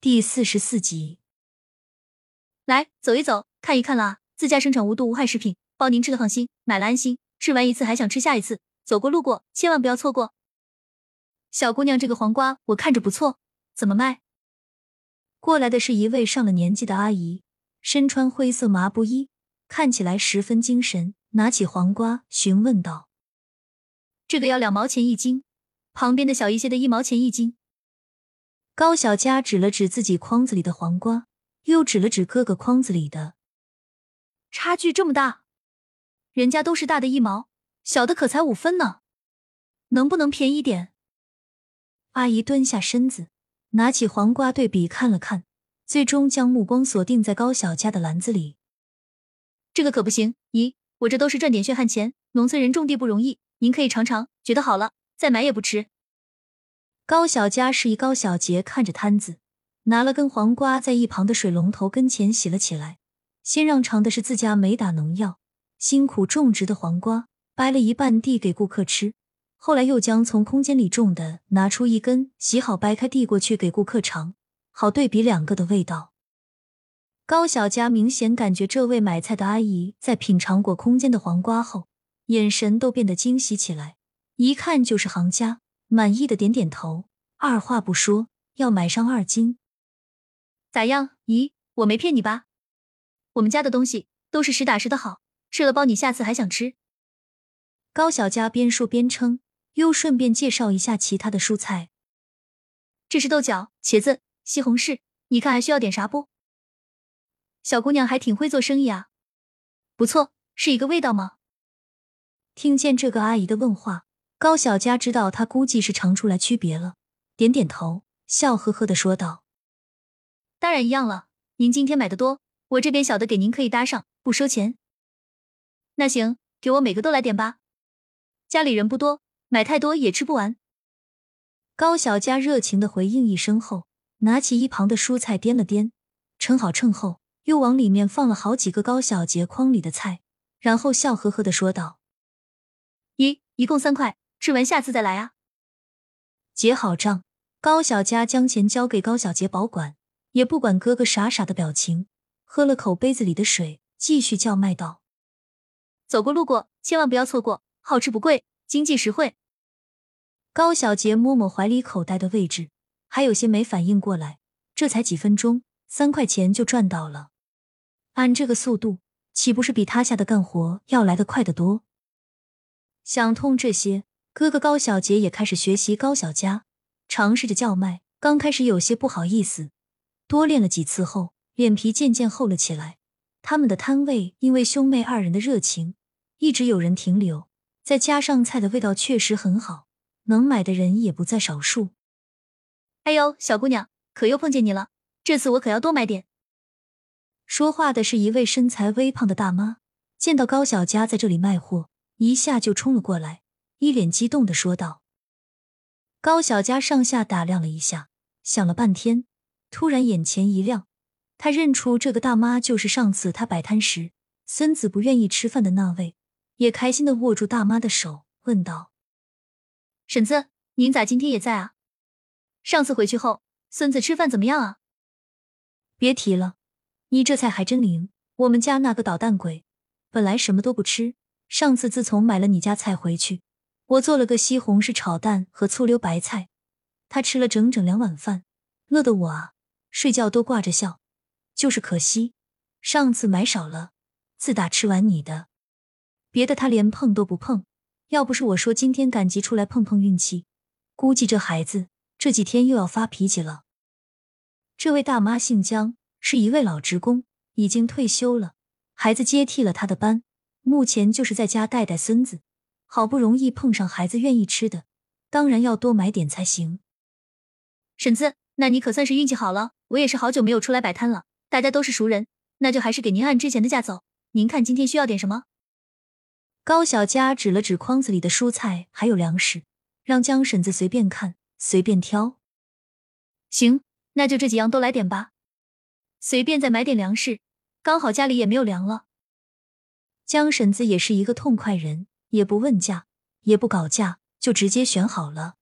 第四十四集。来，走一走，看一看啦！自家生产无毒无害食品，包您吃的放心，买了安心，吃完一次还想吃下一次。走过路过，千万不要错过。小姑娘，这个黄瓜我看着不错，怎么卖？过来的是一位上了年纪的阿姨，身穿灰色麻布衣，看起来十分精神，拿起黄瓜询问道：“这个要两毛钱一斤，旁边的小一些的一毛钱一斤。”高小佳指了指自己筐子里的黄瓜，又指了指哥哥筐子里的，差距这么大，人家都是大的一毛，小的可才五分呢，能不能便宜点？阿姨蹲下身子，拿起黄瓜对比看了看，最终将目光锁定在高小佳的篮子里。这个可不行，姨，我这都是赚点血汗钱，农村人种地不容易，您可以尝尝，觉得好了再买也不迟。高小佳示意高小杰看着摊子，拿了根黄瓜在一旁的水龙头跟前洗了起来。先让尝的是自家没打农药、辛苦种植的黄瓜，掰了一半递给顾客吃。后来又将从空间里种的拿出一根，洗好掰开递过去给顾客尝，好对比两个的味道。高小佳明显感觉这位买菜的阿姨在品尝过空间的黄瓜后，眼神都变得惊喜起来，一看就是行家。满意的点点头，二话不说要买上二斤。咋样？咦，我没骗你吧？我们家的东西都是实打实的好，吃了包你下次还想吃。高小佳边说边称，又顺便介绍一下其他的蔬菜。这是豆角、茄子、西红柿，你看还需要点啥不？小姑娘还挺会做生意啊，不错，是一个味道吗？听见这个阿姨的问话。高小佳知道她估计是尝出来区别了，点点头，笑呵呵的说道：“当然一样了，您今天买的多，我这边小的给您可以搭上，不收钱。那行，给我每个都来点吧，家里人不多，买太多也吃不完。”高小佳热情的回应一声后，拿起一旁的蔬菜掂了掂，称好称后，又往里面放了好几个高小杰筐里的菜，然后笑呵呵的说道：“一，一共三块。”吃完下次再来啊！结好账，高小佳将钱交给高小杰保管，也不管哥哥傻傻的表情，喝了口杯子里的水，继续叫卖道：“走过路过，千万不要错过，好吃不贵，经济实惠。”高小杰摸摸怀里口袋的位置，还有些没反应过来，这才几分钟，三块钱就赚到了。按这个速度，岂不是比他下的干活要来得快得多？想通这些。哥哥高小杰也开始学习高小佳，尝试着叫卖。刚开始有些不好意思，多练了几次后，脸皮渐渐厚了起来。他们的摊位因为兄妹二人的热情，一直有人停留。再加上菜的味道确实很好，能买的人也不在少数。哎呦，小姑娘，可又碰见你了，这次我可要多买点。说话的是一位身材微胖的大妈，见到高小佳在这里卖货，一下就冲了过来。一脸激动的说道：“高小佳上下打量了一下，想了半天，突然眼前一亮，他认出这个大妈就是上次他摆摊时孙子不愿意吃饭的那位，也开心的握住大妈的手，问道：‘婶子，您咋今天也在啊？上次回去后，孙子吃饭怎么样啊？’别提了，你这菜还真灵。我们家那个捣蛋鬼，本来什么都不吃，上次自从买了你家菜回去。”我做了个西红柿炒蛋和醋溜白菜，他吃了整整两碗饭，乐得我啊睡觉都挂着笑。就是可惜上次买少了，自打吃完你的，别的他连碰都不碰。要不是我说今天赶集出来碰碰运气，估计这孩子这几天又要发脾气了。这位大妈姓江，是一位老职工，已经退休了，孩子接替了他的班，目前就是在家带带孙子。好不容易碰上孩子愿意吃的，当然要多买点才行。婶子，那你可算是运气好了。我也是好久没有出来摆摊了，大家都是熟人，那就还是给您按之前的价走。您看今天需要点什么？高小佳指了指筐子里的蔬菜还有粮食，让江婶子随便看，随便挑。行，那就这几样都来点吧。随便再买点粮食，刚好家里也没有粮了。江婶子也是一个痛快人。也不问价，也不搞价，就直接选好了。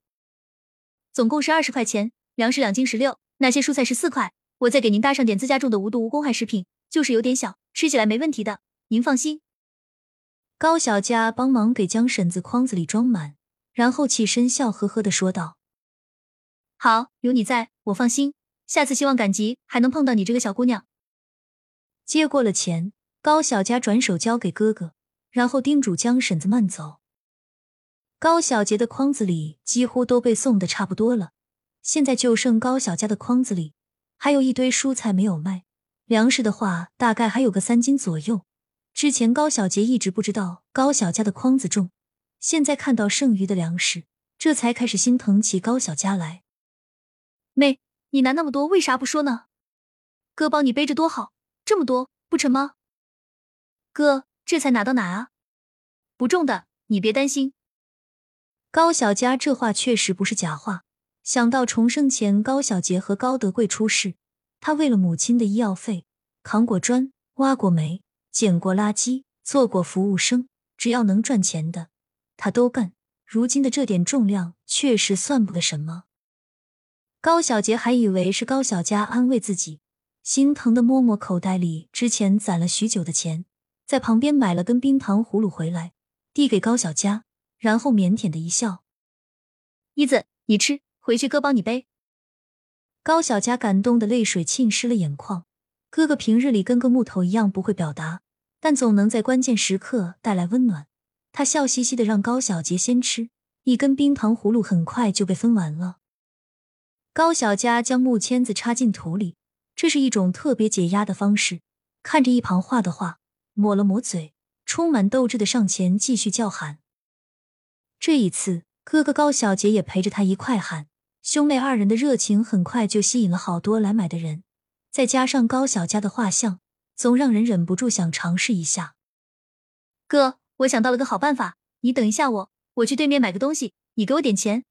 总共是二十块钱，粮食两斤十六，那些蔬菜是四块，我再给您搭上点自家种的无毒无公害食品，就是有点小，吃起来没问题的，您放心。高小佳帮忙给江婶子筐子里装满，然后起身笑呵呵的说道：“好，有你在，我放心。下次希望赶集还能碰到你这个小姑娘。”接过了钱，高小佳转手交给哥哥，然后叮嘱江婶子慢走。高小杰的筐子里几乎都被送的差不多了，现在就剩高小佳的筐子里还有一堆蔬菜没有卖，粮食的话大概还有个三斤左右。之前高小杰一直不知道高小佳的筐子重，现在看到剩余的粮食，这才开始心疼起高小佳来。妹，你拿那么多，为啥不说呢？哥帮你背着多好，这么多不沉吗？哥，这才拿到哪啊？不重的，你别担心。高小佳这话确实不是假话。想到重生前高小杰和高德贵出事，他为了母亲的医药费，扛过砖，挖过煤。捡过垃圾，做过服务生，只要能赚钱的，他都干。如今的这点重量，确实算不得什么。高小杰还以为是高小佳安慰自己，心疼的摸摸口袋里之前攒了许久的钱，在旁边买了根冰糖葫芦回来，递给高小佳，然后腼腆的一笑：“一子，你吃，回去哥帮你背。”高小佳感动的泪水浸湿了眼眶。哥哥平日里跟个木头一样，不会表达。但总能在关键时刻带来温暖。他笑嘻嘻的让高小杰先吃一根冰糖葫芦，很快就被分完了。高小佳将木签子插进土里，这是一种特别解压的方式。看着一旁画的画，抹了抹嘴，充满斗志的上前继续叫喊。这一次，哥哥高小杰也陪着他一块喊。兄妹二人的热情很快就吸引了好多来买的人，再加上高小佳的画像。总让人忍不住想尝试一下。哥，我想到了个好办法，你等一下我，我去对面买个东西，你给我点钱。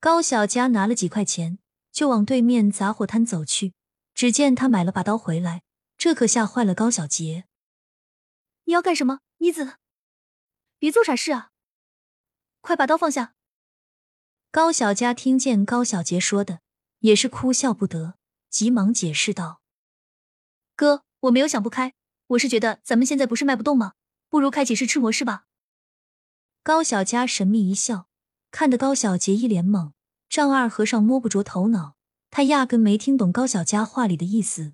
高小佳拿了几块钱，就往对面杂货摊走去。只见他买了把刀回来，这可吓坏了高小杰。你要干什么，妮子？别做傻事啊！快把刀放下！高小佳听见高小杰说的，也是哭笑不得，急忙解释道。哥，我没有想不开，我是觉得咱们现在不是卖不动吗？不如开启试吃模式吧。高小佳神秘一笑，看得高小杰一脸懵，丈二和尚摸不着头脑，他压根没听懂高小佳话里的意思。